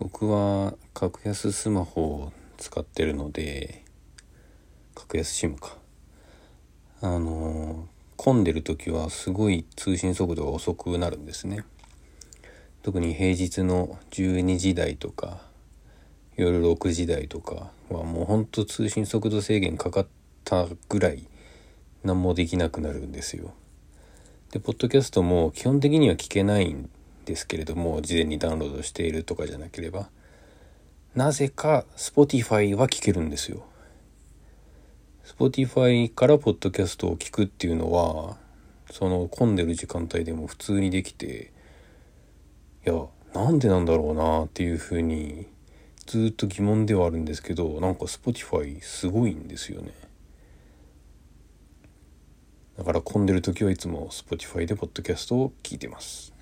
僕は格安スマホを使ってるので格安 SIM か。あの混んでる時はすごい通信速度が遅くなるんですね。特に平日の12時台とか夜6時台とかはもうほんと通信速度制限かかったぐらい何もできなくなるんですよ。でポッドキャストも基本的には聞けないんですけれども事前にダウンロードしているとかじゃなければなぜか Spotify は聞けるんですよ。Spotify からポッドキャストを聞くっていうのはその混んでる時間帯でも普通にできていやなんでなんだろうなっていうふうにずっと疑問ではあるんですけどなんか Spotify すごいんですよね。だから混んでる時はいつも Spotify でポッドキャストを聞いてます。